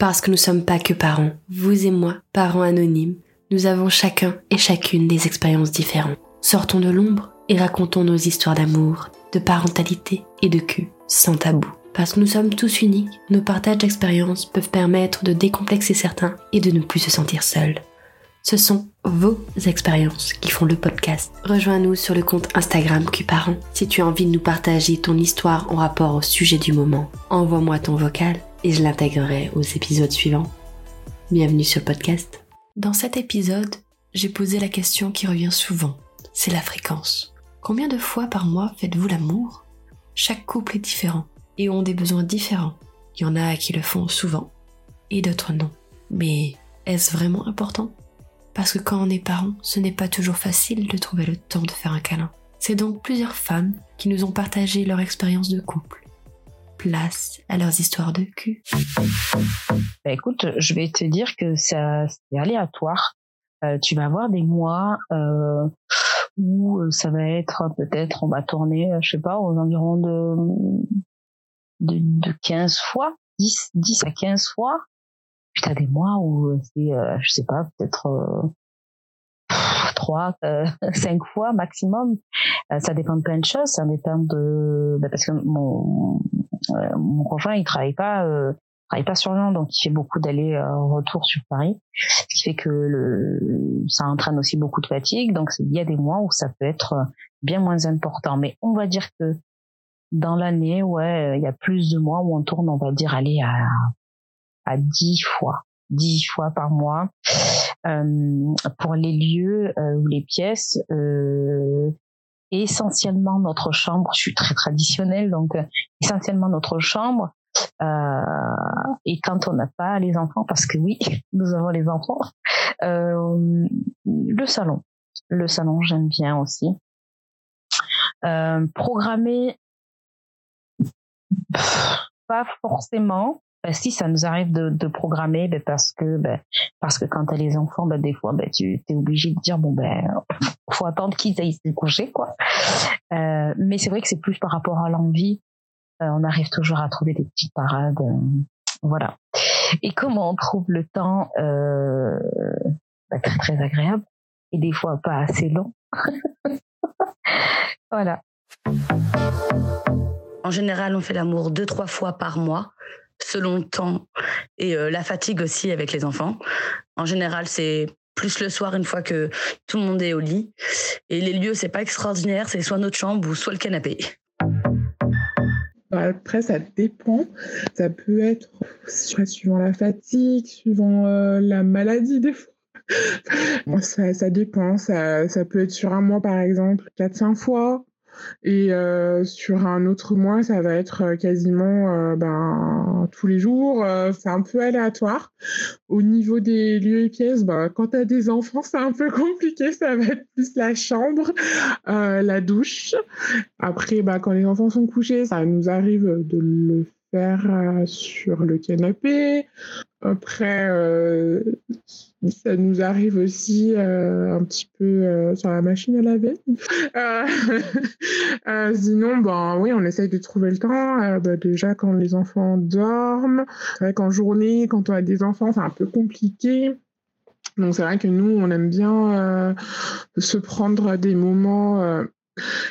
Parce que nous sommes pas que parents, vous et moi, parents anonymes, nous avons chacun et chacune des expériences différentes. Sortons de l'ombre et racontons nos histoires d'amour, de parentalité et de cul, sans tabou. Parce que nous sommes tous uniques, nos partages d'expériences peuvent permettre de décomplexer certains et de ne plus se sentir seuls. Ce sont vos expériences qui font le podcast. Rejoins-nous sur le compte Instagram Cuparent si tu as envie de nous partager ton histoire en rapport au sujet du moment. Envoie-moi ton vocal et je l'intégrerai aux épisodes suivants. Bienvenue sur le podcast. Dans cet épisode, j'ai posé la question qui revient souvent. C'est la fréquence. Combien de fois par mois faites-vous l'amour? Chaque couple est différent et ont des besoins différents. Il y en a qui le font souvent et d'autres non. Mais est-ce vraiment important? Parce que quand on est parent, ce n'est pas toujours facile de trouver le temps de faire un câlin. C'est donc plusieurs femmes qui nous ont partagé leur expérience de couple. Place à leurs histoires de cul. Bah écoute, je vais te dire que ça c'est aléatoire. Euh, tu vas avoir des mois euh, où euh, ça va être peut-être on va tourner, je sais pas, aux environs de de, de 15 fois, 10, 10 à 15 fois. Puis t'as des mois où c'est, euh, je sais pas, peut-être euh, 3, euh, 5 fois maximum. Euh, ça dépend de plein de choses. Ça dépend de... Bah parce que mon, euh, mon conjoint, il travaille pas... Euh, travaille pas sur Lyon, donc il fait beaucoup d'aller-retour sur Paris, ce qui fait que le, ça entraîne aussi beaucoup de fatigue. Donc il y a des mois où ça peut être bien moins important, mais on va dire que dans l'année, ouais, il y a plus de mois où on tourne, on va dire, aller à, à 10 fois, 10 fois par mois. Euh, pour les lieux euh, ou les pièces, euh, essentiellement notre chambre, je suis très traditionnelle, donc euh, essentiellement notre chambre. Euh, et quand on n'a pas les enfants, parce que oui, nous avons les enfants, le salon. Le salon, j'aime bien aussi. Euh, programmer pas forcément. Ben, si ça nous arrive de, de programmer, ben, parce que ben, parce que quand t'as les enfants, ben, des fois, ben, tu es obligé de dire bon ben faut attendre qu'ils aillent se coucher quoi. Euh, mais c'est vrai que c'est plus par rapport à l'envie. Euh, on arrive toujours à trouver des petites parades, euh, voilà. Et comment on trouve le temps euh, ben, très très agréable et des fois pas assez long? voilà. En général, on fait l'amour deux, trois fois par mois, selon le temps et euh, la fatigue aussi avec les enfants. En général, c'est plus le soir une fois que tout le monde est au lit. Et les lieux, c'est pas extraordinaire, c'est soit notre chambre ou soit le canapé. Après, ça dépend. Ça peut être suivant la fatigue, suivant euh, la maladie des fois. Ça, ça dépend. Ça, ça peut être sur un mois, par exemple, 4-5 fois. Et euh, sur un autre mois, ça va être euh, quasiment euh, ben, tous les jours. C'est un peu aléatoire. Au niveau des lieux et pièces, ben, quand tu as des enfants, c'est un peu compliqué. Ça va être plus la chambre, la douche. Après, ben, quand les enfants sont couchés, ça nous arrive de le euh, sur le canapé. Après, euh, ça nous arrive aussi euh, un petit peu sur la machine à laver. Sinon, ben oui, on essaye de trouver le temps. Ben, déjà quand les enfants dorment, c'est vrai qu'en journée, quand on a des enfants, c'est un peu compliqué. Donc c'est vrai que nous, on aime bien se prendre des moments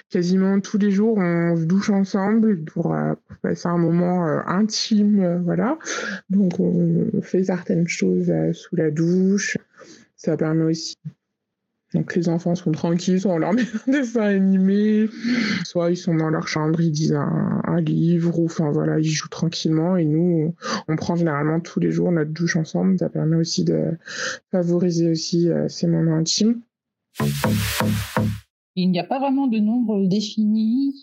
quasiment tous les jours, on se douche ensemble pour, euh, passer un moment euh, intime, euh, voilà. Donc on fait certaines choses sous la douche. Ça permet aussi donc les enfants sont tranquilles, soit on leur met un dessin animé, soit ils sont dans leur chambre, ils disent un, livre, ou enfin voilà, ils jouent tranquillement. Et nous, on, prend généralement tous les jours notre douche ensemble. Ça permet aussi de favoriser aussi ces moments intimes. Il n'y a pas vraiment de nombre défini.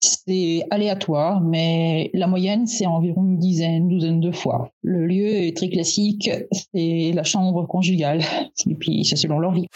C'est aléatoire, mais la moyenne, c'est environ une dizaine, douzaine de fois. Le lieu est très classique, c'est la chambre conjugale. Et puis, c'est selon leur vie.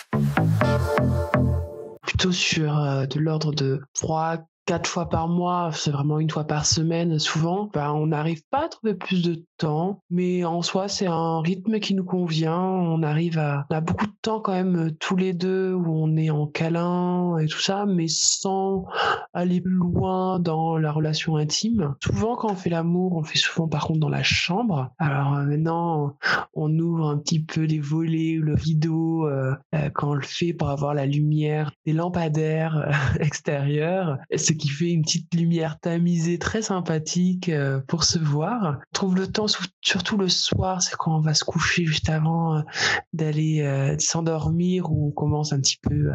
Plutôt sur euh, de l'ordre de 3, quatre fois par mois, c'est vraiment une fois par semaine souvent, ben, on n'arrive pas à trouver plus de temps, mais en soi c'est un rythme qui nous convient. On arrive à, on a beaucoup de temps quand même euh, tous les deux où on est en câlin et tout ça, mais sans aller loin dans la relation intime. Souvent quand on fait l'amour, on le fait souvent par contre dans la chambre. Alors euh, maintenant on ouvre un petit peu les volets ou le rideau euh, quand on le fait pour avoir la lumière des lampadaires extérieurs, qui fait une petite lumière tamisée très sympathique pour se voir. On trouve le temps surtout le soir, c'est quand on va se coucher juste avant euh, d'aller euh, s'endormir ou on commence un petit peu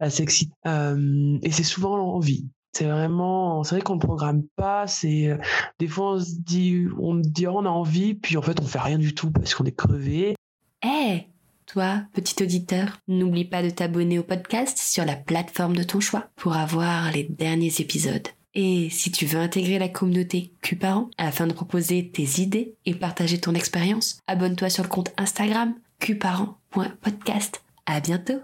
à s'exciter. Euh, et c'est souvent l'envie. C'est vraiment, c'est vrai qu'on ne programme pas. C'est des fois on se dit, on dit on a envie, puis en fait on fait rien du tout parce qu'on est crevé. Eh, toi, petit auditeur, n'oublie pas de t'abonner au podcast sur la plateforme de ton choix pour avoir les derniers épisodes. Et si tu veux intégrer la communauté Q-Parents afin de proposer tes idées et partager ton expérience, abonne-toi sur le compte Instagram qparents.podcast. À bientôt!